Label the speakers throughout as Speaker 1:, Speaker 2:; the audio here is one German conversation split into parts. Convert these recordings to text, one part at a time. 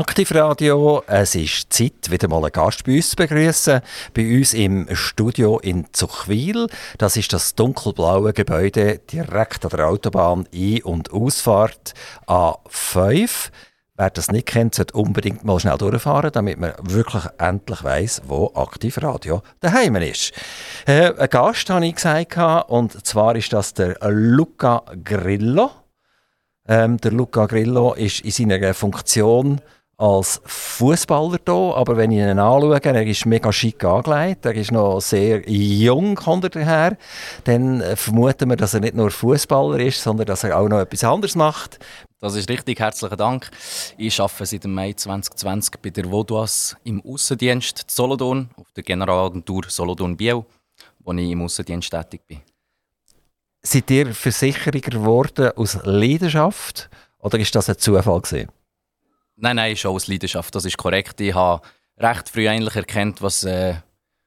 Speaker 1: Aktivradio, es ist Zeit, wieder mal einen Gast bei uns zu begrüßen. Bei uns im Studio in Zuchwil. Das ist das dunkelblaue Gebäude direkt an der Autobahn Ein- und Ausfahrt A5. Wer das nicht kennt, sollte unbedingt mal schnell durchfahren, damit man wirklich endlich weiss, wo Aktivradio daheim ist. Äh, ein Gast habe ich gesagt, und zwar ist das der Luca Grillo. Ähm, der Luca Grillo ist in seiner Funktion als Fußballer da, aber wenn ich ihn anschaue, er ist mega schick angelegt, er ist noch sehr jung, kommt er daher, dann vermuten wir, dass er nicht nur Fußballer ist, sondern dass er auch noch etwas anderes macht.
Speaker 2: Das ist richtig, herzlichen Dank. Ich arbeite seit dem Mai 2020 bei der Voduas im Außendienst Solothurn, auf der Generalagentur Solothurn Biel, wo ich im Außendienst tätig bin.
Speaker 1: Seid ihr Versicherer geworden aus Leidenschaft oder ist das ein Zufall gewesen?
Speaker 2: Nein, nein, schon aus Leidenschaft, das ist korrekt. Ich habe recht früh eigentlich erkannt, was, äh,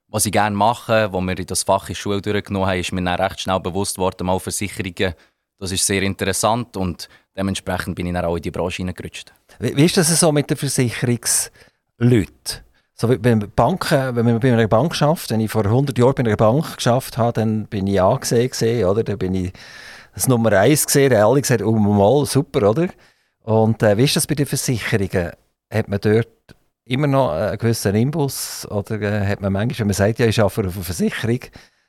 Speaker 2: was ich gerne mache. Als wir in das Fach in der Schule durchgenommen haben, ist mir dann recht schnell bewusst worden, mal Versicherungen, das ist sehr interessant und dementsprechend bin ich dann auch in die Branche hineingerutscht.
Speaker 1: Wie, wie ist das so mit den Versicherungsleuten? So bei Banken, wenn man bei einer Bank schafft, wenn ich vor 100 Jahren bei einer Bank geschafft habe, dann bin ich angesehen gesehen, oder? Dann bin ich das Nummer eins gesehen, da alle gesagt, oh mal, super, oder? Und äh, wie ist das bei den Versicherungen? Hat man dort immer noch einen gewissen Imbus? Oder äh, hat man manchmal, wenn man sagt, ja, ich arbeite auf eine Versicherung,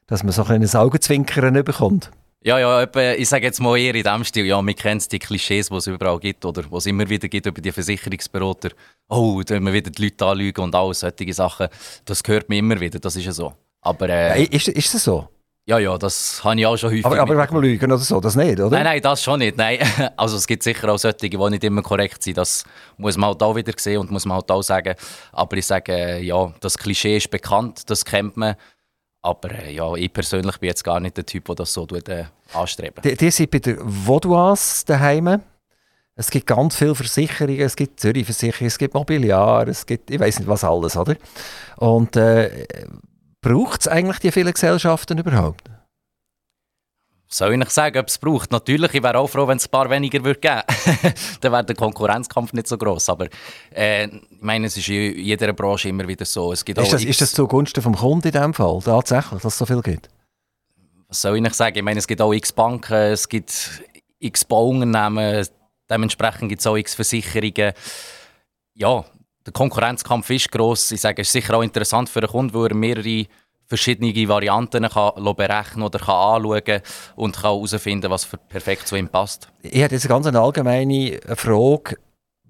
Speaker 1: dass man so ein kleines Augenzwinkern bekommt?
Speaker 2: Ja, ja, ich sage jetzt mal eher in dem Stil, ja, wir kennen die Klischees, die es überall gibt oder was es immer wieder gibt über die Versicherungsberater. Oh, da wir wieder die Leute anlügen und alles, solche Sachen. Das gehört mir immer wieder, das ist ja so. Aber,
Speaker 1: äh, ist, ist das so?
Speaker 2: Ja, ja, das habe ich auch schon häufig.
Speaker 1: Aber, aber wegen Lügen oder so, das nicht, oder?
Speaker 2: Nein, nein, das schon nicht. Nein. Also es gibt sicher auch solche, die nicht immer korrekt sind. Das muss man halt auch wieder sehen und muss man halt auch sagen. Aber ich sage, ja, das Klischee ist bekannt, das kennt man. Aber äh, ja, ich persönlich bin jetzt gar nicht der Typ, der das so äh, anstrebt.
Speaker 1: Die, die sind bei der Vaudoise daheim. Es gibt ganz viele Versicherungen, es gibt Zürich-Versicherungen, es gibt Mobiliar, es gibt, ich weiß nicht was alles, oder? Und äh, Braucht es eigentlich die vielen Gesellschaften überhaupt?
Speaker 2: Soll ich nicht sagen, ob es braucht? Natürlich, ich wäre auch froh, wenn es ein paar weniger würde geben Dann wäre der Konkurrenzkampf nicht so groß. Aber äh, ich meine, es ist in jeder Branche immer wieder so. Es gibt
Speaker 1: ist, das, ist das zugunsten vom Kunden in diesem Fall tatsächlich, dass es so viel gibt?
Speaker 2: Was soll ich nicht sagen? Ich meine, es gibt auch x Banken, es gibt x Bauunternehmen, dementsprechend gibt es auch x Versicherungen. Ja, der Konkurrenzkampf ist gross. Ich sage, es ist sicher auch interessant für einen Kunden, weil er mehrere verschiedene Varianten kann berechnen oder kann anschauen kann und herausfinden, was perfekt zu ihm passt.
Speaker 1: Ich habe jetzt eine ganz allgemeine Frage,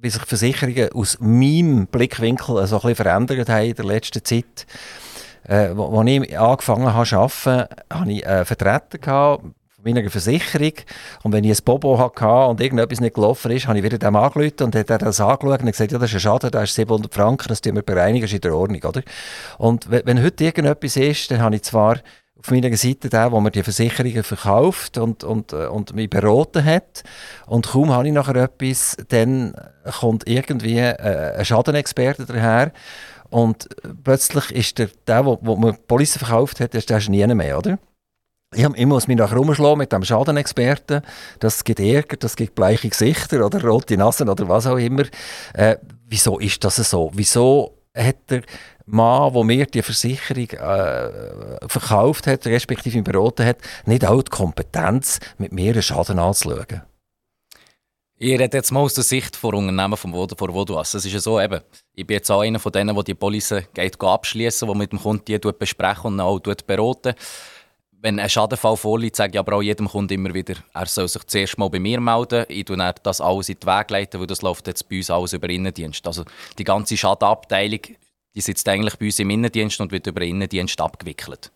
Speaker 1: wie sich Versicherungen aus meinem Blickwinkel so ein verändert haben in der letzten Zeit. Äh, als ich angefangen habe zu arbeiten, hatte ich einen Vertreter, gehabt, meiner Versicherung. Und wenn ich ein Bobo hatte und irgendetwas nicht gelaufen ist, habe ich wieder dem angerufen und hat er das angeschaut und gesagt, ja, das ist ein Schaden, das ist 700 Franken, das tun wir bereinigen, ist in der Ordnung, oder? Und wenn heute irgendetwas ist, dann habe ich zwar auf meiner Seite den, wo mir die Versicherungen verkauft und, und, äh, und mich beraten hat. Und kaum habe ich nachher etwas, dann kommt irgendwie äh, ein Schadenexperte daher und plötzlich ist der, der, der, der mir die Police verkauft hat, der ist nie mehr, oder? Ich, ich muss mich nachher rumschlagen mit dem Schadenexperten. Das gibt Ärger, das gibt bleiche Gesichter oder rote Nasen oder was auch immer. Äh, wieso ist das so? Wieso hat der Mann, der mir die Versicherung äh, verkauft hat, respektive beraten hat, nicht auch die Kompetenz, mit mir einen Schaden anzuschauen?
Speaker 2: Ich rede jetzt mal aus der Sicht von Unternehmen von Vodo, von Voduas. Es ist ja so, eben, ich bin jetzt auch einer von denen, der die Police abschließen, die mit dem Kunden die besprechen und auch beraten wenn ein Schadenfall vorliegt, sage ich aber auch jedem Kunden immer wieder, er soll sich zuerst mal bei mir melden. Ich leite das alles in den Weg, leiten, weil das läuft jetzt bei uns alles über Innendienst. Also die ganze Schadenabteilung die sitzt eigentlich bei uns im Innendienst und wird über Innendienst abgewickelt.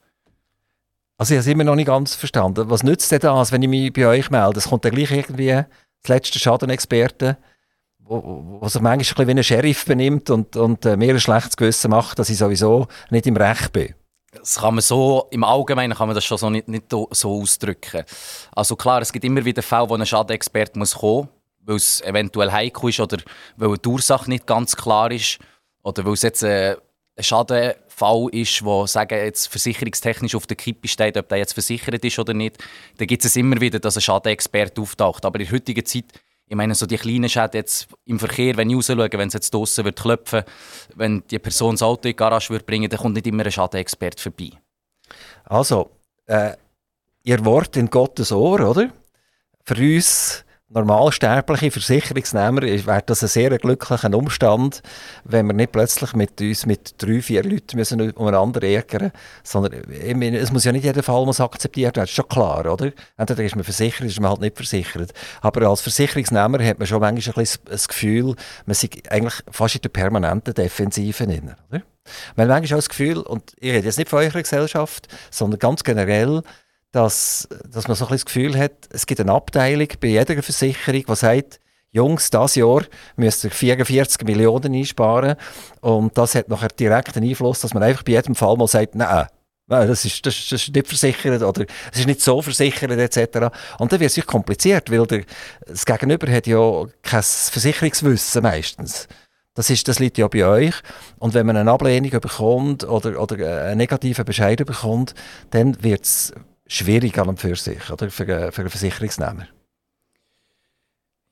Speaker 1: Also ich habe es immer noch nicht ganz verstanden. Was nützt denn das, wenn ich mich bei euch melde? Es kommt dann gleich irgendwie das letzte Schadenexperte, wo sich manchmal ein bisschen wie ein Sheriff benimmt und, und äh, mir ein schlechtes Gewissen macht, dass ich sowieso nicht im Recht bin
Speaker 2: das kann man so, im Allgemeinen kann man das schon so nicht, nicht so ausdrücken. Also klar, es gibt immer wieder Fälle, wo ein Schadenexperte muss kommen muss, weil es eventuell heikel ist oder weil die Ursache nicht ganz klar ist oder weil es jetzt ein, ein Schadenfall ist, wo sagen, jetzt versicherungstechnisch auf der Kippe steht, ob der jetzt versichert ist oder nicht. Dann gibt es immer wieder, dass ein Schadenexperte auftaucht. Aber in der heutigen Zeit Ich meine, so die kleinen Schäden jetzt im Verkehr, wenn ich raus schaue, wenn es jetzt draußen wird klopfen, wenn die Person das Auto in die Garage wird bringen, dann kommt nicht immer ein Schadenexperte vorbei.
Speaker 1: Also, äh, ihr Wort in Gottes Ohr, oder? Für uns normalsterbliche Versicherungsnehmer wäre das ein sehr glücklicher Umstand, wenn wir nicht plötzlich mit uns mit drei, vier Leuten müssen umeinander ärgern sondern es muss ja nicht jeder Fall muss akzeptiert werden, das ist schon klar, oder? Entweder ist man versichert, ist man halt nicht versichert. Aber als Versicherungsnehmer hat man schon manchmal ein das Gefühl, man sei eigentlich fast in der permanenten Defensive drin, oder? Man hat manchmal auch das Gefühl, und ich rede jetzt nicht von eurer Gesellschaft, sondern ganz generell, dass, dass man so ein das Gefühl hat, es gibt eine Abteilung bei jeder Versicherung, die sagt, Jungs, dieses Jahr müsst ihr 44 Millionen einsparen. Und das hat nachher direkten Einfluss, dass man einfach bei jedem Fall mal sagt, nein, das ist, das, das ist nicht versichert oder es ist nicht so versichert etc. Und dann wird es sich kompliziert, weil der, das Gegenüber hat ja kein Versicherungswissen meistens. Das, ist, das liegt ja bei euch. Und wenn man eine Ablehnung bekommt oder, oder einen negativen Bescheid bekommt, dann wird es schwierig an und für sich, oder? Für, für einen Versicherungsnehmer.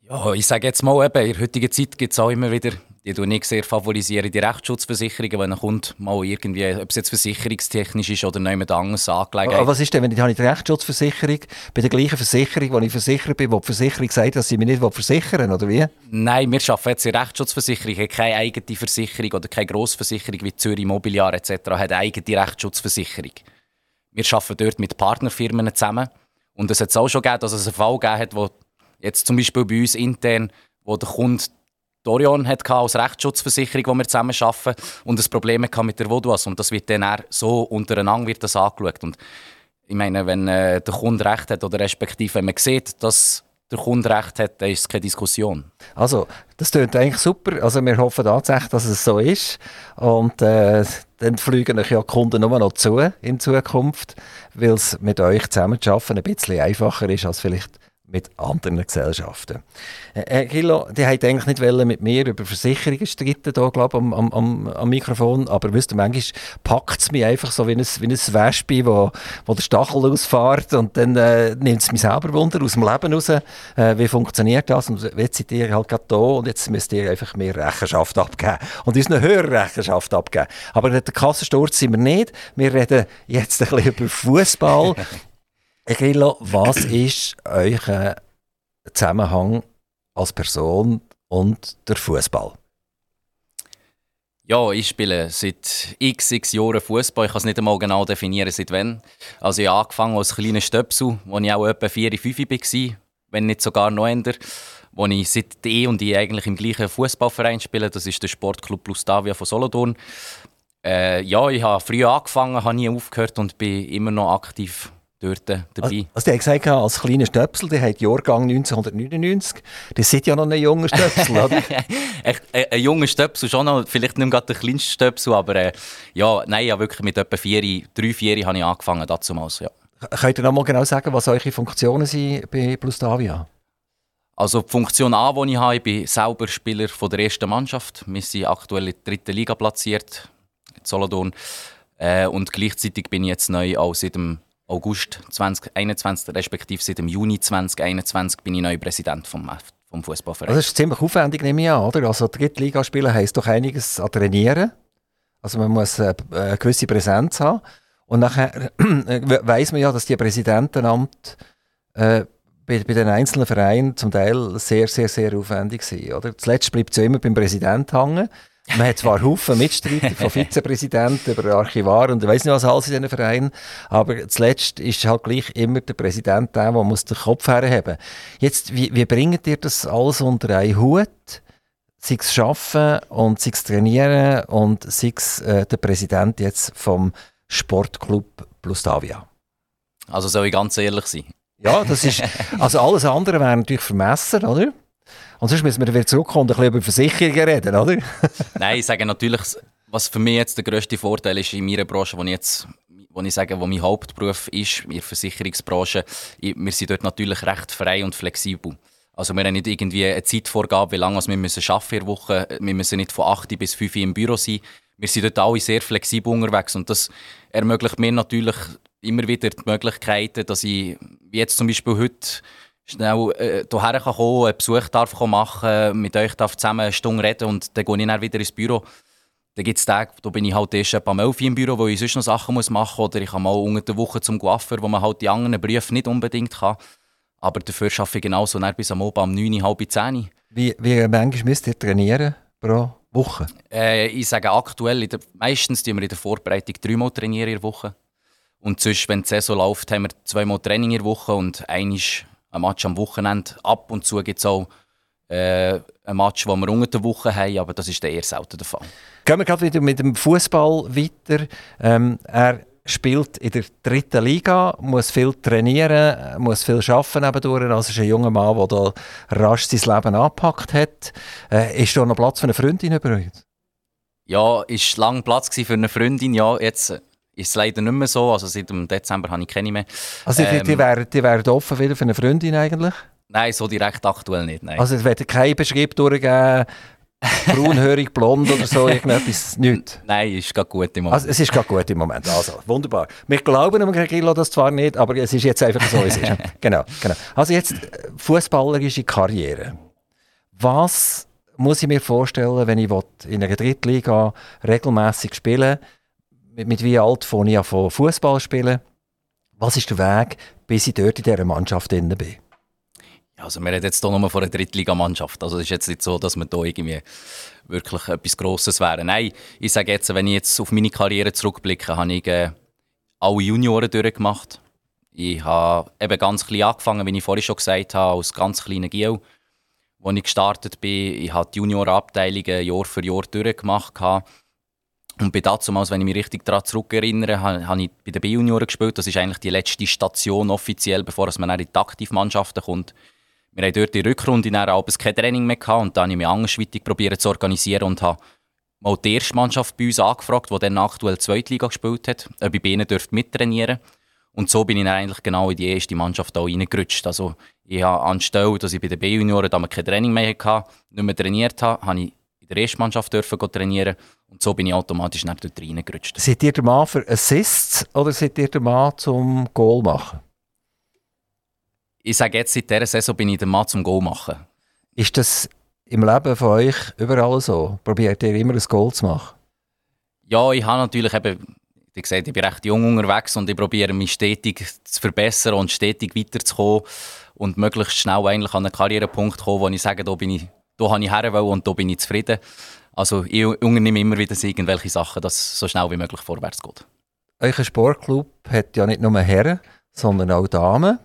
Speaker 2: Ja, ich sage jetzt mal, eben, in der heutigen Zeit gibt es auch immer wieder, die du nicht sehr favorisieren, die Rechtsschutzversicherungen, wenn ein Kunde mal irgendwie, ob es jetzt versicherungstechnisch ist oder jemand anderes angelegt
Speaker 1: Aber was ist denn, wenn ich, habe die Rechtsschutzversicherung bei der gleichen Versicherung, wo ich versichert bin, wo die Versicherung sagt, dass sie mich nicht versichern oder wie?
Speaker 2: Nein, wir arbeiten jetzt in Rechtsschutzversicherung, keine eigene Versicherung oder keine Grossversicherung wie Zürich Immobiliar etc. hat eine eigene Rechtsschutzversicherung. Wir arbeiten dort mit Partnerfirmen zusammen. Und es hat auch schon gegeben, dass es einen Fall gegeben hat, wo jetzt zum Beispiel bei uns intern, wo der Kunde Dorion hat als Rechtsschutzversicherung, wo wir zusammen arbeiten, und ein Problem mit der Voduas. Und das wird dann so untereinander wird das angeschaut. Und ich meine, wenn äh, der Kunde recht hat oder respektive wenn man sieht, dass der Kunde recht hat, dann ist es keine Diskussion.
Speaker 1: Also, das klingt eigentlich super. Also, wir hoffen tatsächlich, dass es so ist. Und äh, dann fliegen euch ja die Kunden nur noch zu in Zukunft, weil es mit euch zusammen zu arbeiten ein bisschen einfacher ist als vielleicht mit anderen Gesellschaften. Äh, Herr Gillo, die wollten eigentlich nicht mit mir über Versicherungen streiten, hier, glaub, am, am, am Mikrofon, aber wisst ihr, manchmal packt es mich einfach so wie ein, wie ein Wespe, wo, wo der Stachel ausfährt und dann äh, nimmt es mich selber Wunder aus dem Leben raus, äh, wie funktioniert das und jetzt seid ihr halt gerade da und jetzt müsst ihr einfach mehr Rechenschaft abgeben und uns eine höhere Rechenschaft abgeben. Aber der Kassensturz sind wir nicht, wir reden jetzt ein bisschen über Fußball. Grillo, was ist euer Zusammenhang als Person und der Fußball?
Speaker 2: Ja, ich spiele seit x, x Jahren Fußball. Ich kann es nicht einmal genau definieren, seit wann. Also ich habe angefangen als kleiner Stöpsel, als ich auch etwa 4, 5 war, wenn nicht sogar noch älter. Wo ich seit E und ich eigentlich im gleichen Fußballverein spiele. Das ist der Sportclub Plustavia von Solothurn. Äh, ja, ich habe früh angefangen, habe nie aufgehört und bin immer noch aktiv dort dabei.
Speaker 1: Also, also der hat gesagt, als kleiner Stöpsel, der hat Jahrgang 1999. Das sind ja noch ein junger Stöpsel, oder?
Speaker 2: Echt, ein, ein junger Stöpsel schon noch, vielleicht nicht gerade der kleinste Stöpsel, aber äh, ja, nein, ja, wirklich mit etwa vier, drei, vier habe ich angefangen damals, ja.
Speaker 1: Könnt ihr noch mal genau sagen, was eure Funktionen sind bei Plustavia?
Speaker 2: Also die Funktion A, die ich habe, ich bin selber Spieler von der ersten Mannschaft. Wir sind aktuell in der dritten Liga platziert, in Solothurn. Äh, und gleichzeitig bin ich jetzt neu auch seit dem August 2021, respektive seit dem Juni 2021 bin ich neu Präsident vom, vom Fußballverein.
Speaker 1: Also das ist ziemlich aufwendig, nehme ich an, oder? Also Drittliga spielen heisst doch einiges an Trainieren. Also man muss eine, äh, eine gewisse Präsenz haben. Und nachher äh, weiß man ja, dass die Präsidentenamt äh, bei, bei, den einzelnen Vereinen zum Teil sehr, sehr, sehr aufwendig sind. Oder? Zuletzt bleibt es ja immer beim Präsidenten hängen. Man hat zwar Haufen Mitstreiter, von Vizepräsidenten über Archivar und ich weiß nicht was alles in diesen Vereinen, aber zuletzt ist halt gleich immer der Präsident der, der muss den Kopf herheben. Jetzt, wie, wie bringt ihr das alles unter einen Hut? Sei es Arbeiten und sei es Trainieren und sei es äh, der Präsident jetzt vom Sportclub Plustavia?
Speaker 2: Also soll ich ganz ehrlich sein?
Speaker 1: Ja, das ist, also alles andere wäre natürlich vermessen, oder? Und sonst müssen wir wieder zurückkommen und ein bisschen über Versicherungen reden, oder?
Speaker 2: Nein, ich sage natürlich, was für mich jetzt der grösste Vorteil ist in meiner Branche, wo ich jetzt wo ich sage, wo mein Hauptberuf ist, in der Versicherungsbranche, wir sind dort natürlich recht frei und flexibel. Also wir haben nicht irgendwie eine Zeitvorgabe, wie lange wir müssen arbeiten der Woche. Wir müssen nicht von 8 bis 5 Uhr im Büro sein. Wir sind dort alle sehr flexibel unterwegs und das ermöglicht mir natürlich immer wieder die Möglichkeiten, dass ich, wie jetzt zum Beispiel heute, schnell äh, hierher kommen, einen Besuch darf machen, mit euch darf zusammen eine Stunde reden und dann gehe ich dann wieder ins Büro. Dann gibt es Tage, da bin ich halt erst etwa um 11 im Büro, wo ich sonst noch Sachen muss machen muss. Oder ich kann mal unter der Woche zum Coiffeur, wo man halt die anderen Berufe nicht unbedingt kann. Aber dafür arbeite ich genauso bis am Abend um 9, halb 10.
Speaker 1: Wie, wie manchmal müsst ihr trainieren pro Woche?
Speaker 2: Äh, ich sage aktuell, der, meistens trainieren wir in der Vorbereitung dreimal trainieren in der Woche. Und sonst, wenn die Saison läuft, haben wir zweimal Training in der Woche und einmal ein Match am Wochenende. Ab und zu gibt es auch äh, ein Match, das wir unter der Woche haben, aber das ist eher selten der Fall.
Speaker 1: Gehen wir gerade wieder mit dem Fußball weiter. Ähm, er spielt in der dritten Liga, muss viel trainieren, muss viel arbeiten nebendurch. Also ist ein junger Mann, der da rasch sein Leben angepackt hat. Äh, ist da noch Platz für eine Freundin übrigens?
Speaker 2: Ja, ist lange Platz für eine Freundin. Ja, jetzt ist es leider nicht mehr so. Also seit dem Dezember habe ich keine mehr.
Speaker 1: Also die, ähm, die, wären, die wären offen wieder für eine Freundin eigentlich?
Speaker 2: Nein, so direkt aktuell nicht. Nein.
Speaker 1: Also es wird kein Beschrieb durchgeben, braunhörig, blond oder so, irgendetwas, nichts?
Speaker 2: Nein, ist gerade gut
Speaker 1: im Moment. Also, es ist gerade gut im Moment, also wunderbar. Wir glauben dem Grillo das zwar nicht, aber es ist jetzt einfach so, wie es ist. genau, genau. Also jetzt äh, fußballerische Karriere. Was muss ich mir vorstellen, wenn ich in einer Drittliga regelmäßig spiele? Mit, mit wie alt fange ich an von Fußball spielen? Was ist der Weg, bis ich dort in dieser Mannschaft drin bin?
Speaker 2: Also wir reden jetzt hier nur von einer Drittligamannschaft. Also es ist jetzt nicht so, dass wir hier irgendwie wirklich etwas Grosses wären. Nein, ich sage jetzt, wenn ich jetzt auf meine Karriere zurückblicke, habe ich äh, alle Junioren durchgemacht. Ich habe eben ganz klein angefangen, wie ich vorhin schon gesagt habe, als ganz kleiner Giel. Als ich gestartet bin, ich habe die Juniorenabteilungen Jahr für Jahr durchgemacht. Und bei damals, wenn ich mich richtig daran zurückerinnere, habe ich bei den B-Junioren gespielt. Das ist eigentlich die letzte Station offiziell, bevor man in die Aktivmannschaften kommt. Wir haben dort die Rückrunde in abends kein Training mehr gehabt und dann habe ich mich andersweitig probiert zu organisieren und habe mal die erste Mannschaft bei uns angefragt, die dann aktuell Zweitliga gespielt hat, ob ich bei ihnen mittrainieren Und so bin ich dann eigentlich genau in die erste Mannschaft auch reingerutscht. Also ich habe anstelle, dass ich bei den B-Junioren kein Training mehr hatte, nicht mehr trainiert habe, habe ich in der ersten Mannschaft dürfen trainieren und so bin ich automatisch dann dort reingerutscht.
Speaker 1: Seid ihr der Mann für Assists oder seid ihr der Mann zum Goal machen?
Speaker 2: ich sage jetzt, seit dieser Saison bin ich der Mann zum Goal machen.
Speaker 1: Ist das im Leben von euch überall so? Probiert ihr immer ein Goal zu machen?
Speaker 2: Ja, ich habe natürlich eben, wie gesagt, ich bin recht jung unterwegs und ich probiere mich stetig zu verbessern und stetig weiterzukommen und möglichst schnell eigentlich an einen Karrierepunkt zu kommen, wo ich sage, da bin ich, da habe ich her und da bin ich zufrieden. Also ich unternehme immer wieder irgendwelche Sachen, dass es so schnell wie möglich vorwärts geht.
Speaker 1: Euer Sportclub hat ja nicht nur Herren, sondern auch Damen.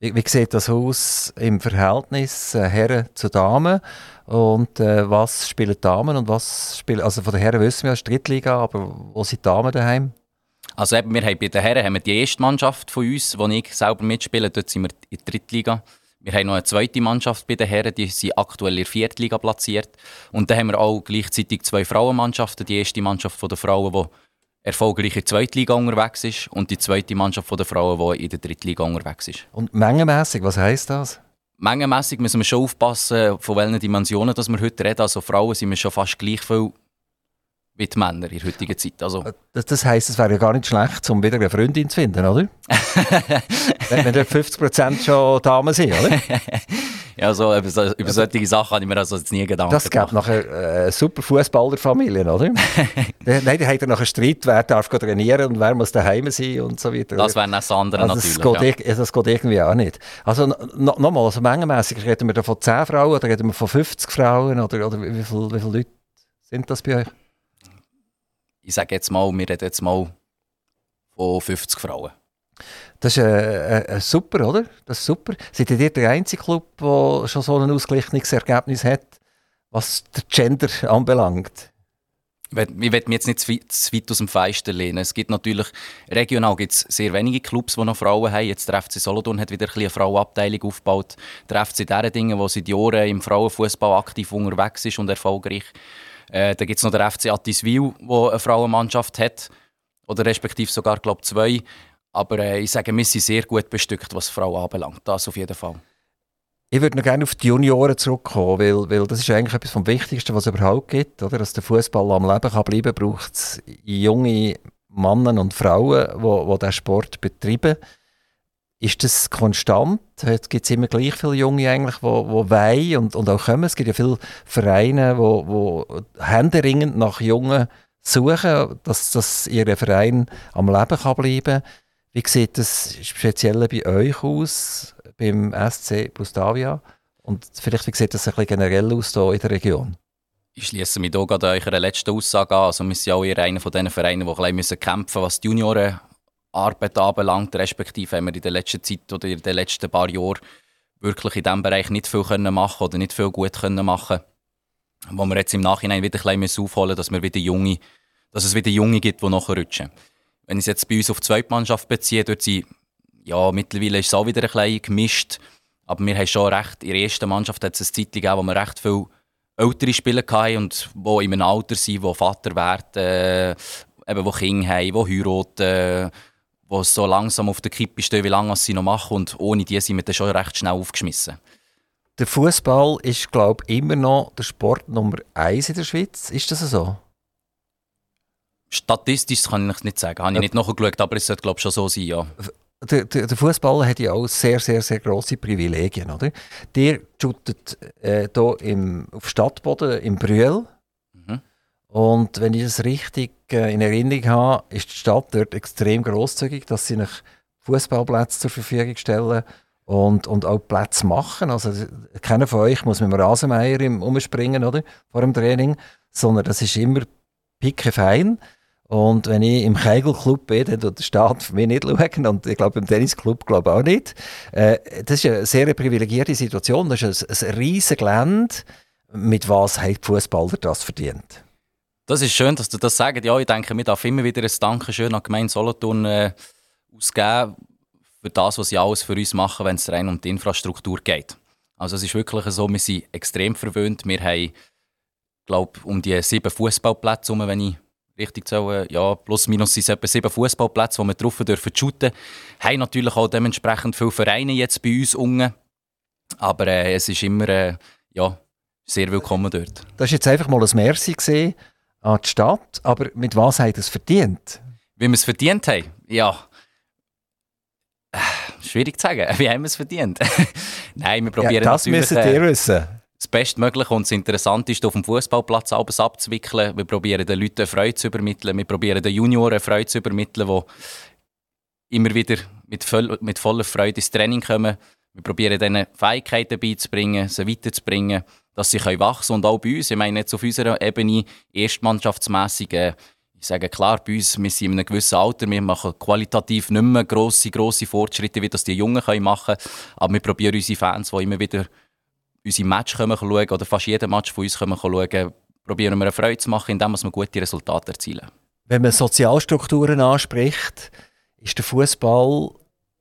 Speaker 1: Wie, wie sieht das aus im Verhältnis äh, Herren zu Damen? Und äh, was spielen Damen und was spielen, also von den Herren wissen wir, es ist Drittliga, aber wo sind die Damen daheim?
Speaker 2: Also eben, wir haben bei den Herren haben wir die erste Mannschaft von uns, wo ich selber mitspiele, dort sind wir in der Drittliga. Wir haben noch eine zweite Mannschaft bei den Herren, die sind aktuell in der Viertliga platziert. Und dann haben wir auch gleichzeitig zwei Frauenmannschaften. Die erste Mannschaft von der Frauen, die erfolgreich in der Zweitliga unterwegs ist und die zweite Mannschaft der Frauen, die in der Drittliga unterwegs ist.
Speaker 1: Und mengenmässig, was heisst das?
Speaker 2: Mengenmässig müssen wir schon aufpassen, von welchen Dimensionen dass wir heute reden. Also Frauen sind wir schon fast gleich viel wie die Männer in der heutigen Zeit. Also. Äh,
Speaker 1: das, das heisst, es wäre ja gar nicht schlecht, um wieder eine Freundin zu finden, oder? wenn, dort 50% schon Damen sind, oder?
Speaker 2: ja, so, über, so, über solche Sachen habe ich mir also jetzt nie Gedanken
Speaker 1: Das gibt nachher äh, super Fußballerfamilien, oder? Nein, da hat er nachher Streit, wer darf trainieren und wer muss daheim sein und so weiter.
Speaker 2: Das wären das andere also
Speaker 1: natürlich. Das geht, ja. das geht irgendwie auch nicht. Also no, nochmal, also mengenmässig reden wir da von 10 Frauen oder reden wir von 50 Frauen oder, oder wie, viel, wie viele Leute sind das bei euch?
Speaker 2: Ich sage jetzt mal, wir reden jetzt mal von 50 Frauen.
Speaker 1: Das ist äh, äh, super, oder? Das ist super. Seid ihr der einzige Club, der schon so ein ausgeglichenes Ergebnis hat, was der Gender anbelangt?
Speaker 2: Ich will mich jetzt nicht zu weit aus dem Fenster lehnen. Es gibt natürlich, regional gibt es sehr wenige Clubs, die noch Frauen haben. Jetzt der FC Solothurn hat wieder ein eine Frauenabteilung aufgebaut. Der FC dieser Dinge, wo seit Jahren im Frauenfußball aktiv unterwegs ist und erfolgreich. Äh, da gibt es noch den FC Attiswil, der eine Frauenmannschaft hat. Oder respektive sogar, glaube zwei. Aber äh, ich sage, wir sind sehr gut bestückt, was Frauen anbelangt. Das auf jeden Fall.
Speaker 1: Ich würde noch gerne auf die Junioren zurückkommen, weil, weil das ist eigentlich etwas vom Wichtigsten, was es überhaupt gibt. Oder? Dass der Fußball am Leben kann bleiben braucht es junge Männer und Frauen, die, die diesen Sport betreiben. Ist das konstant? Gibt es immer gleich viele Junge eigentlich, die, die wollen und, und auch kommen? Es gibt ja viele Vereine, die, die händeringend nach Jungen suchen, dass, dass ihr Verein am Leben kann bleiben kann. Wie sieht das speziell bei euch aus, beim SC Bustavia? Und vielleicht wie sieht das ein bisschen generell aus hier in der Region?
Speaker 2: Ich schließe mich hier gerade eurer letzten Aussage an. Also wir sind ja auch eher einer von diesen Vereinen, die ein bisschen kämpfen müssen, was die Juniorenarbeit anbelangt. Respektive haben wir in der letzten Zeit oder in den letzten paar Jahren wirklich in diesem Bereich nicht viel können machen oder nicht viel gut können machen Wo wir jetzt im Nachhinein wieder ein bisschen aufholen dass, wir wieder Junge, dass es wieder Junge gibt, die nachrutschen. Wenn ich es jetzt bei uns auf die Zweitmannschaft beziehe, dort sind, ja, mittlerweile ist es auch wieder ein bisschen gemischt. Aber wir haben schon recht, in der ersten Mannschaft hat es eine Zeit gegeben, wo wir recht viele ältere Spieler hatten und die in einem Alter sind, die Vater werden, äh, eben, die Kinder haben, die heiraten, die so langsam auf der Kippe stehen, wie lange sie noch machen. Und ohne die sind wir dann schon recht schnell aufgeschmissen.
Speaker 1: Der Fußball ist, glaube ich, immer noch der Sport Nummer eins in der Schweiz. Ist das so?
Speaker 2: Statistisch kann ich nicht sagen, habe ich nicht nachgeschaut, aber es sollte glaube ich schon so sein, ja.
Speaker 1: Der, der, der Fußballer hat ja auch sehr, sehr, sehr grosse Privilegien, oder? Der shootet äh, hier im, auf Stadtboden im Brühl. Und wenn ich das richtig äh, in Erinnerung habe, ist die Stadt dort extrem grosszügig, dass sie nach Fußballplätze zur Verfügung stellen und, und auch Plätze machen. Also keiner von euch muss mit dem Rasenmeier umspringen, oder? Vor dem Training, sondern das ist immer pickefein. fein. Und wenn ich im Kegelclub bin, dann tut der Staat für mich nicht schauen. Und ich glaube, im Tennisclub glaube auch nicht. Äh, das ist eine sehr privilegierte Situation. Das ist ein, ein riesiges Gelände. Mit was hat Fußballer das verdient?
Speaker 2: Das ist schön, dass du das sagst. Ja, ich denke, wir dürfen immer wieder ein Dankeschön an Gemeinde Solothurn äh, ausgeben für das, was sie alles für uns machen, wenn es rein um die Infrastruktur geht. Also es ist wirklich so, wir sind extrem verwöhnt. Wir haben, glaube um die sieben Fußballplätze, wenn ich richtig zählen, ja, plus minus sind es etwa sieben Fußballplätze, wo wir drauf dürfen shooten. Haben natürlich auch dementsprechend viele Vereine jetzt bei uns unten. Aber äh, es ist immer äh, ja, sehr willkommen dort.
Speaker 1: Das ist jetzt einfach mal ein Merci gesehen an die Stadt, aber mit was hat es verdient?
Speaker 2: Wie wir es verdient haben? Ja. Äh, schwierig zu sagen. Wie haben wir es verdient? Nein, wir probieren
Speaker 1: ja, das natürlich... Das müsst ihr wissen
Speaker 2: das Bestmögliche und das Interessanteste auf dem Fußballplatz alles abzuwickeln. Wir probieren den Leuten Freude zu übermitteln. Wir probieren den Junioren Freude zu übermitteln, die immer wieder mit, voll, mit voller Freude ins Training kommen. Wir probieren ihnen Fähigkeiten beizubringen, sie weiterzubringen, dass sie wachsen können. Und auch bei uns, ich meine jetzt auf unserer Ebene, erstmannschaftsmässig, äh, ich sage klar, bei uns, wir sind in einem gewissen Alter, wir machen qualitativ nicht mehr grosse, grosse Fortschritte, wie das die Jungen machen können. Aber wir probieren unsere Fans, die immer wieder unsere Match schauen oder fast jeden Match von uns schauen probieren wir eine Freude zu machen, indem wir gute Resultate erzielen.
Speaker 1: Wenn man Sozialstrukturen anspricht, ist der Fußball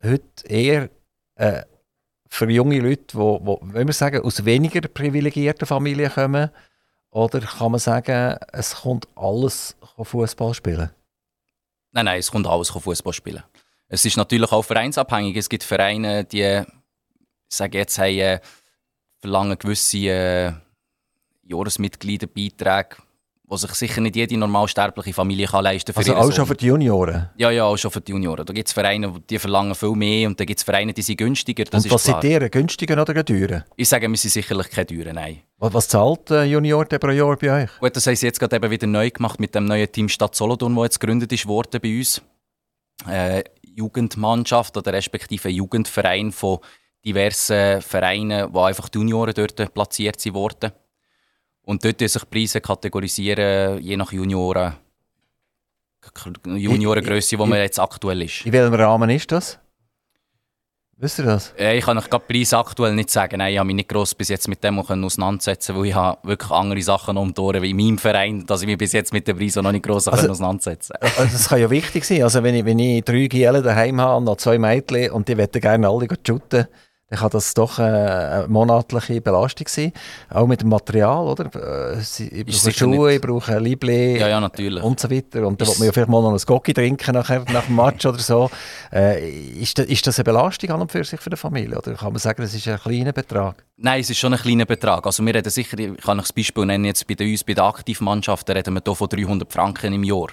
Speaker 1: heute eher äh, für junge Leute, die, wenn wir sagen, aus weniger privilegierten Familien kommen, oder kann man sagen, es kommt alles Fußball spielen?
Speaker 2: Nein, nein, es kommt alles Fußball spielen. Es ist natürlich auch vereinsabhängig. Es gibt Vereine, die, ich sage jetzt, haben äh, verlangen gewisse äh, Jahresmitgliederbeiträge, die sich sicher nicht jede normalsterbliche Familie kann leisten
Speaker 1: kann. Also auch schon für die Junioren?
Speaker 2: Ja, ja, auch schon für die Junioren. Da gibt es Vereine, die verlangen viel mehr und dann gibt es Vereine, die sind günstiger.
Speaker 1: Das und was sind die, günstiger oder teurer?
Speaker 2: Ich sage, wir sind sicherlich keine teuren, nein.
Speaker 1: Was, was zahlt ein Junior pro Jahr bei euch?
Speaker 2: Gut, das haben sie jetzt gerade eben wieder neu gemacht mit dem neuen Team Stadt Solothurn, das jetzt gegründet ist worden bei uns. Äh, Jugendmannschaft oder respektive Jugendverein von diversen Vereinen, wo einfach die Junioren dort platziert wurden. Und dort sich Preise kategorisieren, je nach Junioren. Juniorengröße, die man jetzt aktuell ist.
Speaker 1: In welchem Rahmen ist das? Wisst ihr das?
Speaker 2: Äh, ich kann euch gerade Preis aktuell nicht sagen. Nein, ich habe mich nicht gross bis jetzt mit dem auseinandersetzen weil ich habe wirklich andere Sachen um die Ohren, wie in meinem Verein, dass ich mich bis jetzt mit dem Preis noch nicht gross also, auseinandersetzen
Speaker 1: kann. Also das kann ja wichtig sein. Also wenn ich, wenn ich drei Gielen daheim habe und noch zwei Mädchen und die wollen gerne alle shooten, dann kann das doch eine monatliche Belastung sein. Auch mit dem Material, oder? Äh, ich brauche Schuhe, ich brauche Liebling
Speaker 2: ja, ja, natürlich.
Speaker 1: und so weiter. Und dann will man ja vielleicht mal noch ein Gocki trinken nachher, nach dem Match oder so. Äh, ist, das, ist das eine Belastung an und für sich für die Familie? Oder kann man sagen, das ist ein kleiner Betrag?
Speaker 2: Nein, es ist schon ein kleiner Betrag. Also wir reden sicher, ich kann euch das Beispiel nennen, jetzt bei uns, bei der Aktivmannschaft, da reden wir hier von 300 Franken im Jahr.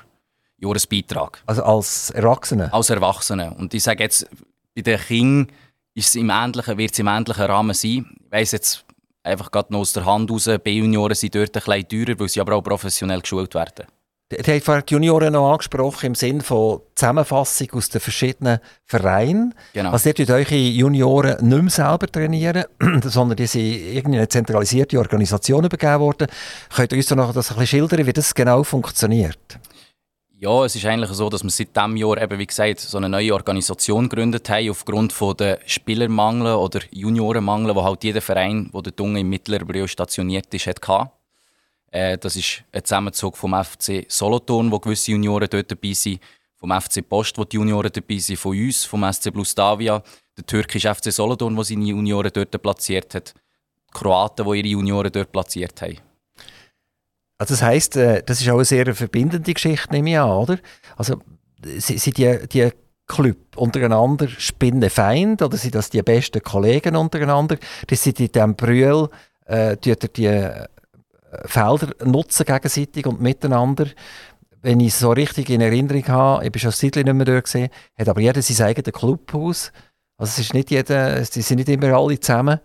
Speaker 2: Jahresbeitrag.
Speaker 1: Also als Erwachsene?
Speaker 2: Als Erwachsene. Und ich sage jetzt, bei den Kindern ist im ähnlichen, wird es im ähnlichen Rahmen sein. Ich weiss jetzt einfach gerade noch aus der Hand raus, B-Junioren sind dort ein bisschen teurer, weil sie aber auch professionell geschult werden.
Speaker 1: Die haben vorhin die Junioren noch angesprochen im Sinne von Zusammenfassung aus den verschiedenen Vereinen.
Speaker 2: Genau.
Speaker 1: Also, ihr eure Junioren nicht mehr selber trainieren, sondern die sind irgendwie eine zentralisierte Organisation übergeben worden. Könnt ihr uns noch das ein bisschen schildern, wie das genau funktioniert?
Speaker 2: Ja, es ist eigentlich so, dass wir seit diesem Jahr eben, wie gesagt, so eine neue Organisation gegründet haben, aufgrund von der Spielermangel oder Juniorenmangel, wo halt jeder Verein, der dort unten im Mittelbrio stationiert ist, hatte. Äh, das ist ein Zusammenzug vom FC Solothurn, wo gewisse Junioren dort dabei sind, vom FC Post, wo die Junioren dabei sind, von uns, vom SC Blustavia, der türkische FC Solothurn, wo seine Junioren dort platziert hat, die Kroaten, die ihre Junioren dort platziert haben.
Speaker 1: Also das heisst, äh, das ist auch eine sehr verbindende Geschichte, nehme ich an, oder? Also sind die, die Club untereinander Spinnenfeind oder sind das die besten Kollegen untereinander? Das sind in diesem Brühl, äh, die, äh, Felder nutzen gegenseitig und miteinander. Wenn ich es so richtig in Erinnerung habe, ich bin schon seit nicht mehr gesehen, hat aber jeder sein eigenes Clubhaus. Also es ist nicht jeder, sie sind nicht immer alle zusammen.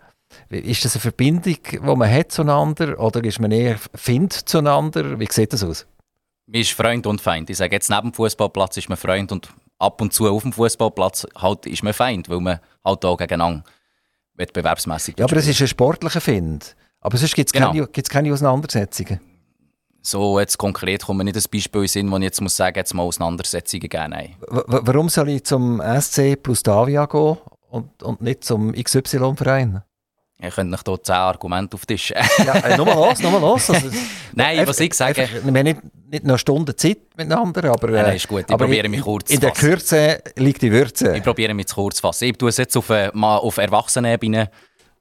Speaker 1: Ist das eine Verbindung, die man hat zueinander oder ist man eher Find zueinander? Wie sieht das aus?
Speaker 2: Man ist Freund und Feind. Ich sage jetzt, neben dem Fußballplatz ist man Freund und ab und zu auf dem Fußballplatz halt ist man Feind, weil man halt auch gegeneinander wettbewerbsmässig.
Speaker 1: Ja, aber es ist ein sportlicher Find. Aber sonst gibt es genau. keine, keine Auseinandersetzungen.
Speaker 2: So jetzt konkret kommt mir nicht ein Beispiel in Sinn, wo ich jetzt muss sagen, jetzt mal Auseinandersetzungen geben.
Speaker 1: Warum soll ich zum SC plus Davia gehen und, und nicht zum XY-Verein?
Speaker 2: Ich könnte euch hier zehn Argumente auf den Tisch.
Speaker 1: ja, äh, nochmal los, nochmal los. Also,
Speaker 2: Nein, einfach, was ich sage...
Speaker 1: Einfach, wir haben nicht, nicht noch Stunden Zeit miteinander, aber...
Speaker 2: Nein, nein, ist gut. Ich probiere mich kurz
Speaker 1: zu fassen. In der Kürze liegt die Würze.
Speaker 2: Ich probiere mich zu kurz zu fassen. Ich tue es jetzt auf, äh, mal auf Erwachsenenebene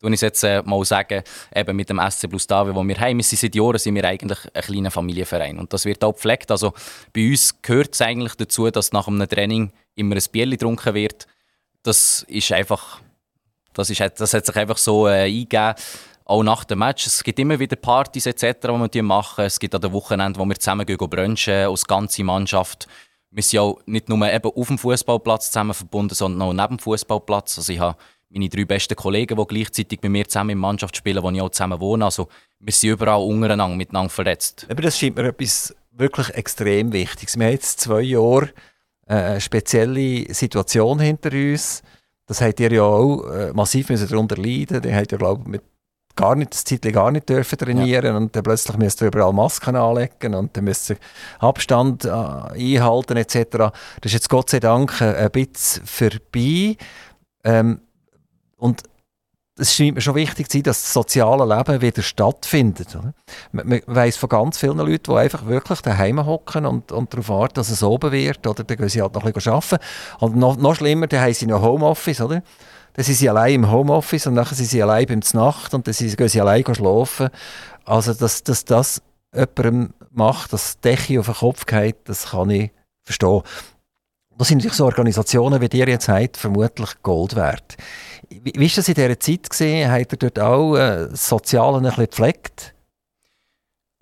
Speaker 2: tue ich jetzt äh, mal sagen, eben mit dem SC Plus Davia, wo wir haben. Wir sind seit Jahren sind wir eigentlich ein kleiner Familienverein und das wird auch gepflegt. Also bei uns gehört es eigentlich dazu, dass nach einem Training immer ein Bier getrunken wird. Das ist einfach, das, ist, das hat sich einfach so äh, eingegeben. Auch nach dem Match. Es gibt immer wieder Partys etc., die wir machen. Es gibt an den Wochenenden, wo wir zusammen gehen, brunchen, als ganze Mannschaft. Wir sind auch nicht nur eben auf dem Fußballplatz zusammen verbunden, sondern auch neben dem Fußballplatz. Also ich habe meine drei besten Kollegen, die gleichzeitig mit mir zusammen in Mannschaft spielen, wo ich auch zusammen wohne. Also wir sind überall untereinander miteinander verletzt.
Speaker 1: Aber das scheint mir etwas wirklich extrem Wichtiges. Wir haben jetzt zwei Jahre äh, eine spezielle Situation hinter uns. Das habt ihr ja auch äh, massiv müssen darunter leiden. Die habt ja, glaube ich, mit gar nicht, das Zeitlich gar nicht dürfen trainieren ja. und dann plötzlich müsst ihr überall Masken anlegen und dann müsst ihr Abstand äh, einhalten etc. Das ist jetzt Gott sei Dank äh, ein bisschen vorbei. Ähm, und es scheint mir schon wichtig zu sein, dass das soziale Leben wieder stattfindet. Oder? Man, man weiss von ganz vielen Leuten, die einfach wirklich daheim hocken und, und darauf warten, dass es oben wird. Oder dann gehen sie halt noch ein bisschen arbeiten. Und noch, noch schlimmer, dann haben sie noch Homeoffice. Oder? Dann sind sie allein im Homeoffice und dann sind sie allein beim Nacht und dann gehen sie allein schlafen. Also, dass, dass das jemandem macht, dass Decke auf den Kopf geht, das kann ich verstehen. Das sind natürlich so Organisationen, wie ihr jetzt habt, vermutlich Gold wert. Wie, ist das in dieser Zeit gesehen? Habt ihr dort auch äh, das Soziale ein bisschen gepflegt?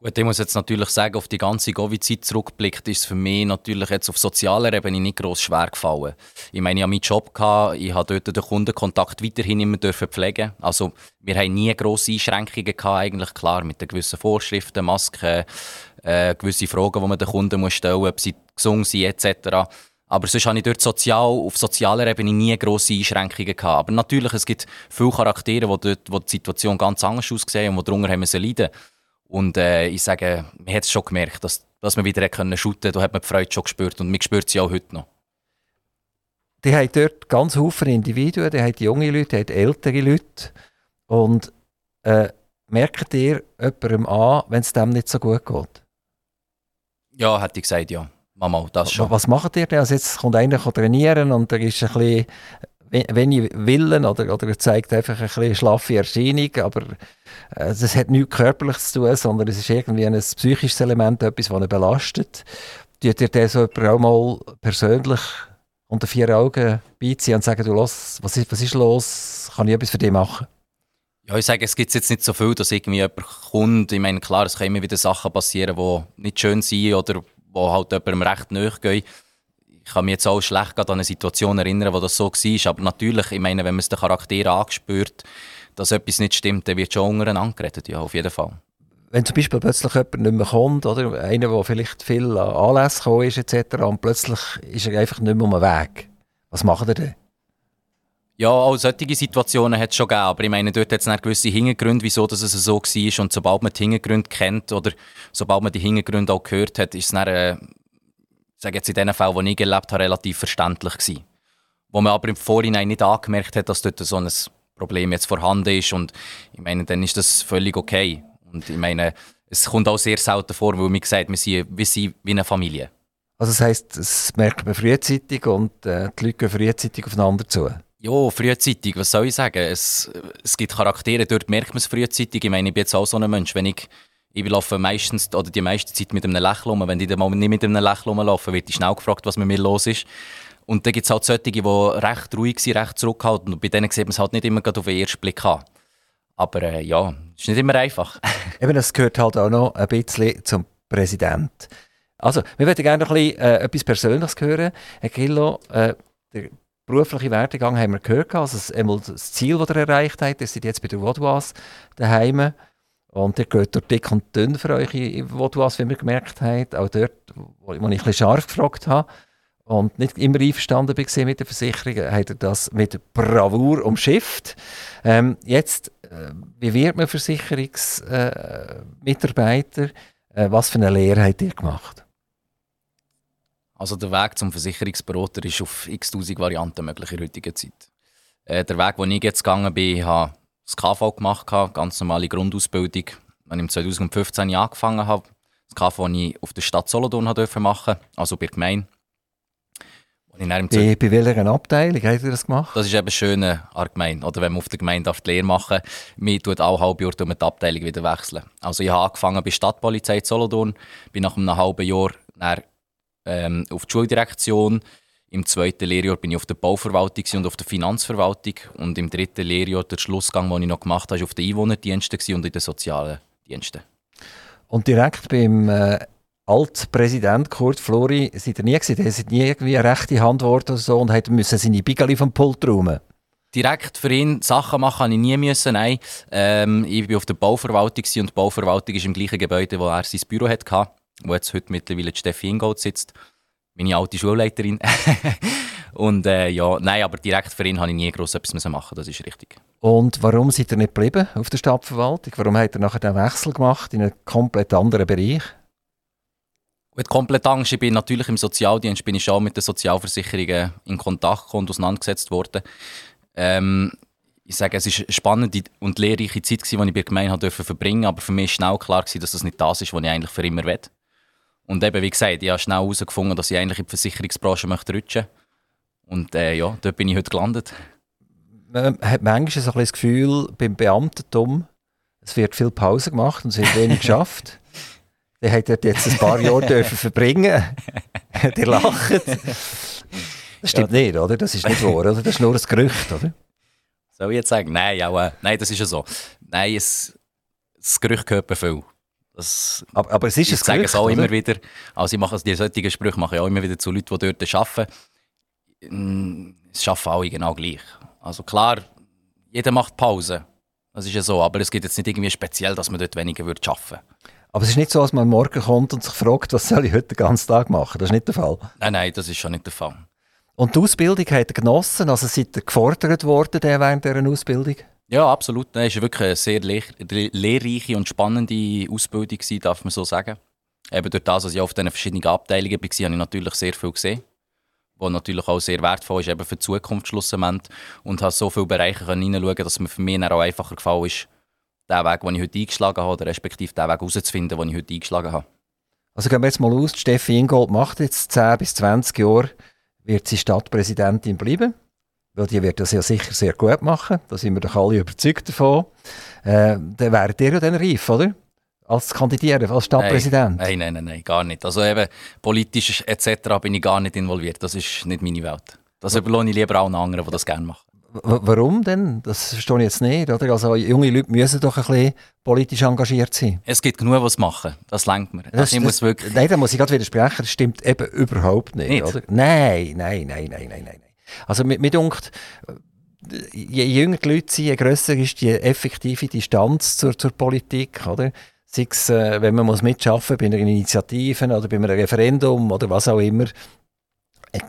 Speaker 2: Gut, ich muss jetzt natürlich sagen, auf die ganze Covid-Zeit zurückblickt, ist es für mich natürlich jetzt auf sozialer Ebene nicht gross schwer gefallen. Ich meine, ich hatte meinen Job, gehabt, ich habe dort den Kundenkontakt weiterhin immer dürfen pflegen. Also, wir haben nie grosse Einschränkungen gehabt, eigentlich klar, mit den gewissen Vorschriften, Masken, äh, gewisse Fragen, die man den Kunden stellen muss, ob sie gesungen sind, etc. Aber sonst hatte ich dort sozial, auf sozialer Ebene nie grosse Einschränkungen gehabt. Aber natürlich, es gibt viele Charaktere, wo, dort, wo die Situation ganz anders aussehen und wo darunter haben sie leiden. Und äh, ich sage, man hat es schon gemerkt, dass, dass man wieder können shooten Da hat man die Freude schon gespürt und man spürt sie auch heute noch.
Speaker 1: Die haben dort ganz viele Individuen, die haben junge Leute, die haben ältere Leute. Und äh, merkt ihr jemandem an, wenn es dem nicht so gut geht?
Speaker 2: Ja, hätte ich gesagt, ja. Mama, das schon.
Speaker 1: Was macht ihr denn? Also jetzt kommt einer trainieren und er ist ein bisschen wenig Willen oder, oder er zeigt einfach ein bisschen schlaffe Erscheinung, aber äh, das hat nichts Körperliches zu tun, sondern es ist irgendwie ein psychisches Element, etwas, das ihn belastet. Tut ihr das so auch mal persönlich unter vier Augen beiziehen und sagen, du, los, was ist, was ist los, kann ich etwas für dich machen?
Speaker 2: Ja, ich sage, es gibt jetzt nicht so viel, dass irgendwie jemand kommt. Ich meine, klar, es können immer wieder Sachen passieren, die nicht schön sind oder wo halt jemandem recht nahe gehen. Ich kann mich jetzt auch schlecht an eine Situation erinnern, wo das so war. Aber natürlich, ich meine, wenn man es den Charakter angespürt, dass etwas nicht stimmt, dann wird schon untereinander geredet, ja, auf jeden Fall.
Speaker 1: Wenn zum Beispiel plötzlich jemand nicht mehr kommt, oder einer, der vielleicht viel an Anlässe gekommen ist, etc., und plötzlich ist er einfach nicht mehr um den Weg. Was macht er denn?
Speaker 2: Ja, auch solche Situationen hat es schon gegeben, aber ich meine, dort hat es gewisse Hintergründe, wieso dass es so war. Und sobald man die Hintergründe kennt oder sobald man die Hintergründe auch gehört hat, ist es dann, äh, sage jetzt in den Fällen, wo ich gelebt habe, relativ verständlich gewesen. Wo man aber im Vorhinein nicht angemerkt hat, dass dort so ein Problem jetzt vorhanden ist und ich meine, dann ist das völlig okay. Und ich meine, es kommt auch sehr selten vor, weil wir sind, wir sind wie eine Familie.
Speaker 1: Also das heisst, es merkt man frühzeitig und äh, die Leute gehen frühzeitig aufeinander zu?
Speaker 2: Ja, frühzeitig, was soll ich sagen? Es, es gibt Charaktere, dort merkt man es frühzeitig. Ich meine, ich bin jetzt auch so ein Mensch, wenn ich ich laufe meistens oder die meiste Zeit mit einem Lächeln um. Wenn ich dann mal nicht mit einem Lächeln rumlaufe, wird ich schnell gefragt, was mit mir los ist. Und dann gibt es halt solche, die recht ruhig sind, recht zurückhaltend. Und bei denen sieht man es halt nicht immer auf den ersten Blick an. Aber äh, ja, es ist nicht immer einfach.
Speaker 1: Eben, das gehört halt auch noch ein bisschen zum Präsident. Also, wir würden gerne noch ein bisschen, äh, etwas Persönliches hören. Herr Gillo, äh, der berufliche Werdegang haben wir gehört. Also das, das Ziel, das er erreicht hat, ist jetzt bei der Vaudoise daheim. Und ihr geht durch dick und dünn für euch in Vaudoise, wie wir gemerkt haben. Auch dort, wo ich bisschen scharf gefragt habe und nicht immer einverstanden war mit der Versicherung, hat er das mit Bravour umschifft. Ähm, jetzt, äh, wie wird man Versicherungsmitarbeiter? Äh, äh, was für eine Lehre habt ihr gemacht?
Speaker 2: Also der Weg zum Versicherungsberater ist auf x-tausend Varianten möglich in heutiger Zeit. Äh, der Weg, den ich jetzt gegangen bin, habe das KV gemacht, ganz normale Grundausbildung. Als ich 2015 angefangen habe, das KV, das ich auf der Stadt Solothurn machen durfte, also bei der Gemeinde.
Speaker 1: Bei, bei welcher Abteilung habt ihr das gemacht?
Speaker 2: Das ist eben schön an der Gemeinde. Oder wenn man auf der Gemeinde die Lehre machen darf, man tut alle halbe Jahr die Abteilung wieder wechseln. Also ich habe angefangen bei Stadtpolizei Solothurn, bin nach einem halben Jahr ähm, auf die Schuldirektion. Im zweiten Lehrjahr bin ich auf der Bauverwaltung und auf der Finanzverwaltung. Und im dritten Lehrjahr, der Schlussgang, den ich noch gemacht habe, war auf den Einwohnerdiensten und in den sozialen Diensten.
Speaker 1: Und direkt beim äh, Altpräsident Kurt Flori seid ihr nie gewesen? Er ist nie irgendwie eine rechte Hand geworden oder so und hat müssen seine Bigeli vom Pult räumen
Speaker 2: direkt für ihn Sachen machen habe ich nie müssen. Nein, ähm, ich war auf der Bauverwaltung und die Bauverwaltung ist im gleichen Gebäude, wo er sein Büro hatte wo jetzt heute mittlerweile Steffi Ingold sitzt, meine alte Schulleiterin. und äh, ja, nein, aber direkt für ihn habe ich nie groß etwas machen das ist richtig.
Speaker 1: Und warum seid ihr nicht geblieben auf der Stadtverwaltung? Warum habt ihr nachher den Wechsel gemacht in einen komplett anderen Bereich?
Speaker 2: Gut, komplett Angst. Ich bin natürlich im Sozialdienst bin ich schon mit den Sozialversicherungen in Kontakt und auseinandergesetzt worden. Ähm, ich sage, es war eine spannende und lehrreiche Zeit, die ich bei der Gemeinde verbringen durfte, aber für mich war schnell klar, dass das nicht das ist, was ich eigentlich für immer will. Und eben, wie gesagt, ich habe schnell herausgefunden, dass ich eigentlich in die Versicherungsbranche möchte rutschen Und äh, ja, dort bin ich heute gelandet.
Speaker 1: Man hat manchmal so ein das Gefühl, beim Beamtentum, es wird viel Pause gemacht und es wird wenig geschafft. Der hat jetzt ein paar Jahre dürfen verbringen. Die lachen. Das stimmt ja. nicht, oder? Das ist nicht wahr, oder? Das ist nur ein Gerücht, oder?
Speaker 2: Soll ich jetzt sagen? Nein, ja, äh, nein das ist ja so. Nein, es, das Gerücht gehört mir viel.
Speaker 1: Das, aber, aber, es ist
Speaker 2: ich sage es auch oder? immer wieder. Also ich mache die solchen Sprüche mache ich auch immer wieder zu Leuten, die dort arbeiten. Mm, es arbeiten alle genau gleich. Also klar, jeder macht Pause. Das ist ja so. Aber es gibt jetzt nicht irgendwie speziell, dass man dort weniger würde arbeiten
Speaker 1: aber es ist nicht so, dass man morgen kommt und sich fragt, was soll ich heute den ganzen Tag machen. Das ist nicht der Fall.
Speaker 2: Nein, nein, das ist schon nicht der Fall.
Speaker 1: Und die Ausbildung hat er genossen? Also seid ihr gefordert worden während dieser Ausbildung?
Speaker 2: Ja, absolut. Es war wirklich eine sehr lehr lehrreiche und spannende Ausbildung, darf man so sagen. Eben durch das, dass ich auf diesen verschiedenen Abteilungen war, habe ich natürlich sehr viel gesehen. Was natürlich auch sehr wertvoll ist eben für die Zukunft schlussendlich. Und habe so viele Bereiche hineinschauen dass mir für mich auch einfacher gefallen ist, den Weg, den ich heute eingeschlagen habe, oder respektive den Weg herauszufinden, den ich heute eingeschlagen habe.
Speaker 1: Also gehen wir jetzt mal aus, Steffi Ingold macht jetzt 10 bis 20 Jahre, wird sie Stadtpräsidentin bleiben weil die wird das ja sicher sehr gut machen, da sind wir doch alle überzeugt davon. Äh, dann wäret ihr ja dann reif, oder? Als Kandidieren, als Stadtpräsident?
Speaker 2: Nein, nein, nein, nein, gar nicht. Also eben politisch etc. bin ich gar nicht involviert. Das ist nicht meine Welt. Das überlasse ich lieber auch anderen, die das gerne machen.
Speaker 1: Warum denn? Das verstehe ich jetzt nicht. Oder? Also junge Leute müssen doch ein bisschen politisch engagiert sein.
Speaker 2: Es gibt genug, was machen. Das lenkt mir. Das,
Speaker 1: das, muss wirklich... Nein, da muss ich gerade widersprechen. Das stimmt eben überhaupt nicht. nicht. Oder? Nein, nein, nein, nein, nein, nein. Also mir, mir dunkt, je jünger die Leute sind, je grösser ist die effektive Distanz zur, zur Politik. Oder? Sei es, äh, wenn man muss mitschaffen bei einer Initiative oder bei einem Referendum oder was auch immer,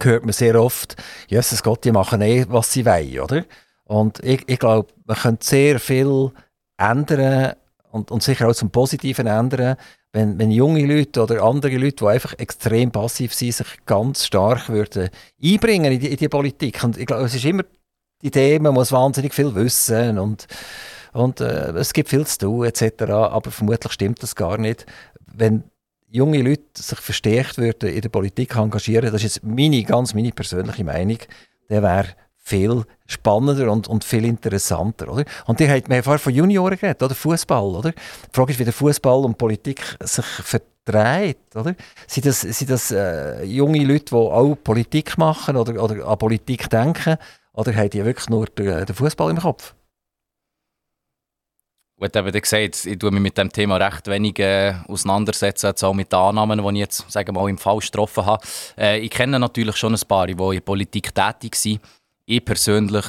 Speaker 1: hört man sehr oft, Jesus Gott, die machen eh, was sie wollen, oder? Und ich, ich glaube, man könnte sehr viel ändern und, und sicher auch zum Positiven ändern, wenn, wenn junge Leute oder andere Leute, die einfach extrem passiv sind, sich ganz stark würden einbringen in die, in die Politik. Und ich glaube, es ist immer die Idee, man muss wahnsinnig viel wissen und, und äh, es gibt viel zu tun etc. Aber vermutlich stimmt das gar nicht. Wenn junge Leute sich verstärkt würden in der Politik engagieren, das ist jetzt meine, ganz meine persönliche Meinung, der wäre viel spannender und, und viel interessanter, oder? Und ihr habt mir vorher von Junioren geredet, oder? Fußball, oder? Die Frage ist, wie der Fußball und Politik sich verdreht, oder? Sind das, sind das äh, junge Leute, die auch Politik machen oder, oder an Politik denken, oder haben die wirklich nur den, Fußball im Kopf?
Speaker 2: Gut, eben gesagt, ich tue mich mit dem Thema recht wenig äh, auseinandersetzen, jetzt auch mit den Annahmen, die ich jetzt sagen wir mal, im Fall getroffen habe. Äh, ich kenne natürlich schon ein paar, die in Politik tätig sind. Ich persönlich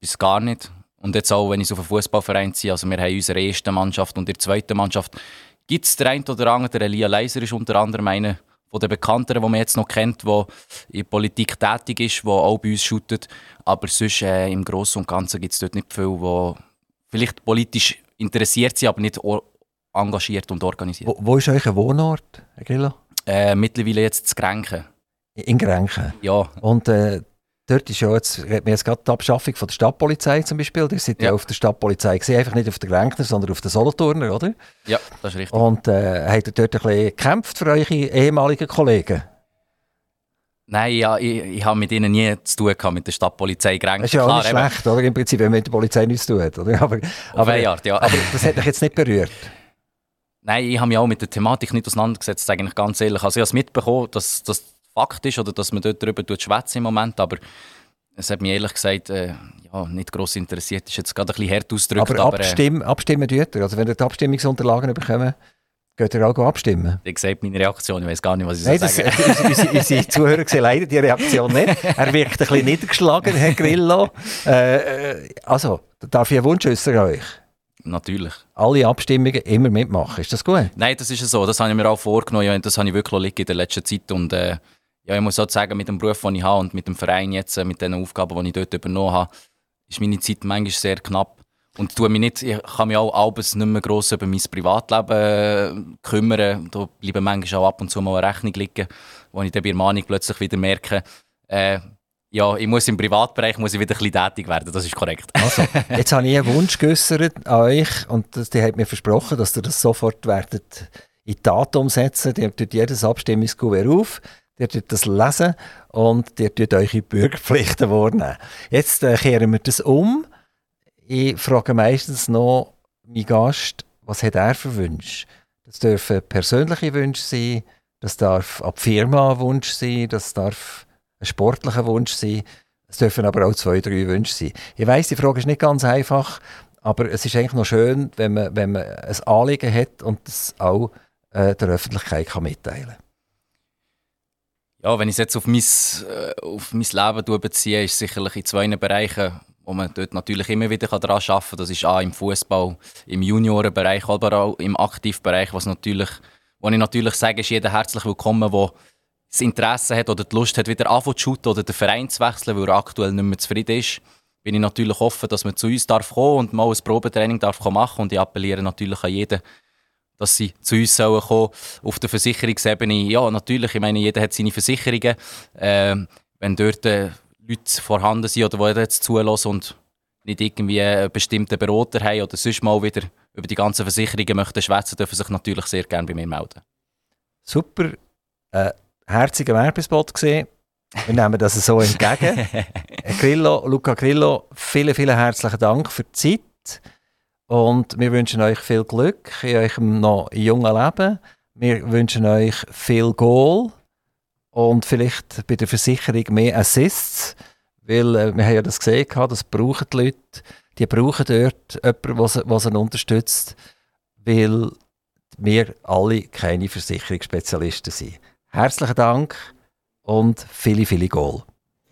Speaker 2: bis gar nicht. Und jetzt auch, wenn ich auf einen Fußballverein ziehe, also wir haben unsere erste Mannschaft und die zweite Mannschaft, gibt es der eine oder andere, der Elia Leiser ist unter anderem einer von den Bekannteren, die man jetzt noch kennt, der in Politik tätig ist, der auch bei uns shootet. Aber sonst äh, im Großen und Ganzen gibt es dort nicht viel, die vielleicht politisch interessiert sind, aber nicht engagiert und organisiert.
Speaker 1: Wo, wo ist euer Wohnort, Herr Grillo?
Speaker 2: Äh, mittlerweile jetzt zu Grenken.
Speaker 1: In Grenken?
Speaker 2: Ja.
Speaker 1: Und äh, dort ist ja jetzt, hat man jetzt gerade die Abschaffung von der Stadtpolizei zum Beispiel. Ihr seid ja. ja auf der Stadtpolizei gesehen, einfach nicht auf der Grenkner, sondern auf der Solothurner, oder?
Speaker 2: Ja, das ist richtig.
Speaker 1: Und äh, habt ihr dort ein bisschen gekämpft für eure ehemaligen Kollegen?
Speaker 2: Nein, ja, ich, ich habe mit ihnen nie zu tun gehabt, mit der Stadtpolizei Grenken.
Speaker 1: Das ist ja auch nicht schlecht, oder? Im Prinzip, wenn man mit der Polizei nichts zu tun hat. Oder? Aber, aber,
Speaker 2: Art, ja.
Speaker 1: aber das hat mich jetzt nicht berührt.
Speaker 2: Nein, ich habe mich auch mit der Thematik nicht auseinandergesetzt, eigentlich ganz ehrlich. Also ich habe es mitbekommen, dass das Fakt ist oder dass man dort darüber schwätzen im Moment, aber es hat mich ehrlich gesagt äh, ja, nicht gross interessiert. Ist jetzt gerade ein bisschen hart ausgedrückt.
Speaker 1: Aber, aber abstimmen, äh, abstimmen tut ihr? Also wenn ihr die Abstimmungsunterlagen bekommen, Geht ihr auch abstimmen?
Speaker 2: Ich sehe meine Reaktion, ich weiß gar nicht, was ich Nein,
Speaker 1: soll sagen. Das, unsere, unsere Zuhörer sehen leider die Reaktion nicht. Er wirkt ein bisschen niedergeschlagen, Herr Grillo. Äh, äh also, darf ich einen Wunsch äußern euch?
Speaker 2: Natürlich.
Speaker 1: Alle Abstimmungen immer mitmachen, ist das gut?
Speaker 2: Nein, das ist so. Das habe ich mir auch vorgenommen. Das habe ich wirklich in der letzten Zeit. Und äh, ja, ich muss auch sagen, mit dem Beruf, den ich habe und mit dem Verein jetzt, äh, mit den Aufgaben, die ich dort übernommen habe, ist meine Zeit manchmal sehr knapp. Und tue mich nicht, ich kann mich auch abends nicht mehr gross über mein Privatleben äh, kümmern. Da bleiben manchmal auch ab und zu mal eine Rechnung liegen, wo ich dann bei der Mahnung plötzlich wieder merke, äh, ja, ich muss im Privatbereich muss ich wieder ein bisschen tätig werden, das ist korrekt.
Speaker 1: Also, jetzt habe ich einen Wunsch geäußert an euch und die hat mir versprochen, dass ihr das sofort werdet in die Tat umsetzen. Ihr tut jedes Abstimmungskuvert auf, ihr tut das lesen und ihr tut eure Bürgerpflichten wahrnehmen. Jetzt äh, kehren wir das um ich frage meistens noch meinen Gast, was hat er für Wünsche? Das dürfen persönliche Wünsche sein, das darf ab Firma ein Wunsch sein, das darf ein sportlicher Wunsch sein, es dürfen aber auch zwei, drei Wünsche sein. Ich weiß, die Frage ist nicht ganz einfach, aber es ist eigentlich noch schön, wenn man, wenn man ein Anliegen hat und das auch äh, der Öffentlichkeit kann mitteilen kann.
Speaker 2: Ja, wenn ich es jetzt auf mein, äh, auf mein Leben beziehe, ist es sicherlich in zwei Bereichen wo man dort natürlich immer wieder daran arbeiten kann. Das ist auch im Fußball, im Juniorenbereich, aber auch im Aktivbereich, was natürlich, wo ich natürlich sage, ist jeder herzlich willkommen, der das Interesse hat oder die Lust hat, wieder anfangen zu shooten oder den Verein zu wechseln, weil er aktuell nicht mehr zufrieden ist. Bin ich natürlich offen, dass man zu uns darf kommen und mal ein Probetraining darf machen und ich appelliere natürlich an jeden, dass sie zu uns sollen kommen. Auf der Versicherungsebene, ja, natürlich, ich meine, jeder hat seine Versicherungen. Äh, wenn dort äh, Leute vorhanden sind oder die jetzt zulassen und nicht irgendwie einen bestimmten Berater haben oder sonst mal wieder über die ganzen Versicherungen möchten schwätzen, dürfen sich natürlich sehr gerne bei mir melden.
Speaker 1: Super. Äh, herziger Werbespot gesehen. Wir nehmen das so entgegen. Grillo, Luca Grillo, vielen, vielen herzlichen Dank für die Zeit. Und wir wünschen euch viel Glück in eurem noch jungen Leben. Wir wünschen euch viel Goal und vielleicht bei der Versicherung mehr Assists, weil äh, wir haben ja das gesehen, das brauchen die Leute, die brauchen dort jemanden, der sie, unterstützt, weil wir alle keine Versicherungsspezialisten sind. Herzlichen Dank und viele, viele Goal.